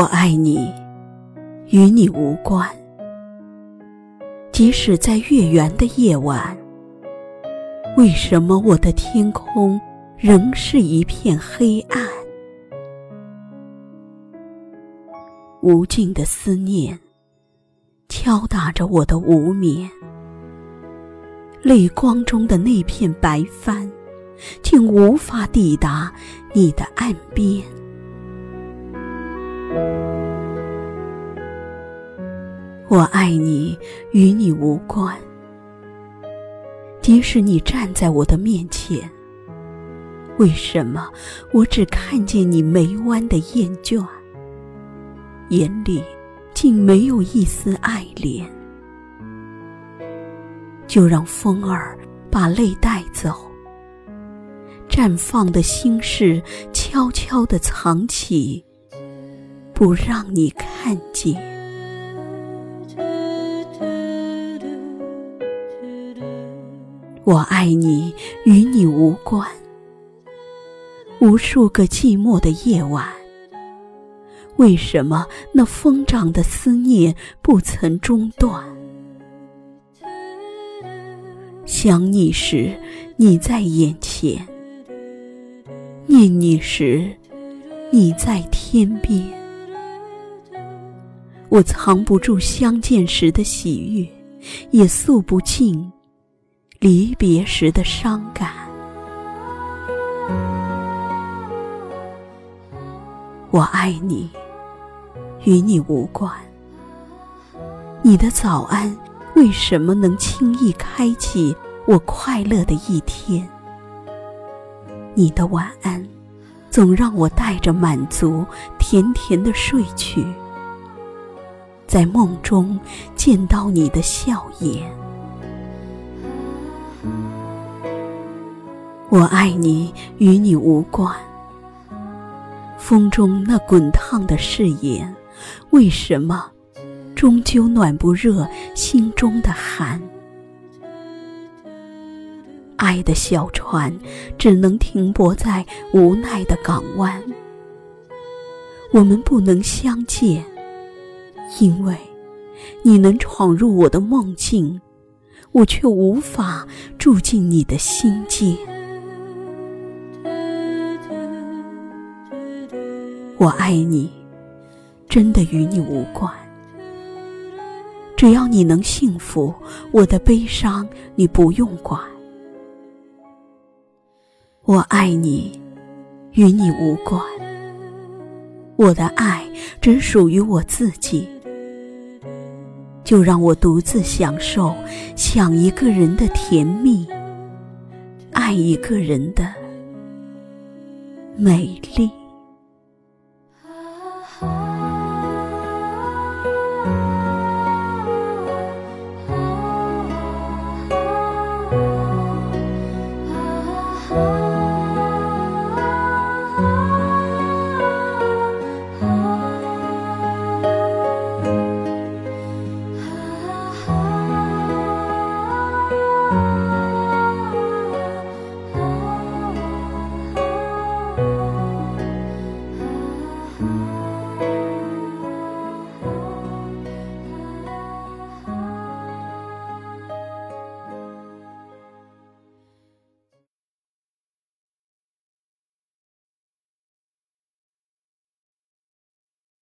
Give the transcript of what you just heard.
我爱你，与你无关。即使在月圆的夜晚，为什么我的天空仍是一片黑暗？无尽的思念敲打着我的无眠，泪光中的那片白帆，竟无法抵达你的岸边。我爱你，与你无关。即使你站在我的面前，为什么我只看见你眉弯的厌倦，眼里竟没有一丝爱怜？就让风儿把泪带走，绽放的心事悄悄地藏起，不让你看见。我爱你，与你无关。无数个寂寞的夜晚，为什么那疯长的思念不曾中断？想你时，你在眼前；念你时，你在天边。我藏不住相见时的喜悦，也诉不尽。离别时的伤感，我爱你，与你无关。你的早安为什么能轻易开启我快乐的一天？你的晚安总让我带着满足，甜甜的睡去，在梦中见到你的笑颜。我爱你，与你无关。风中那滚烫的誓言，为什么终究暖不热心中的寒？爱的小船只能停泊在无奈的港湾。我们不能相见，因为你能闯入我的梦境，我却无法住进你的心境。我爱你，真的与你无关。只要你能幸福，我的悲伤你不用管。我爱你，与你无关。我的爱只属于我自己，就让我独自享受想一个人的甜蜜，爱一个人的美丽。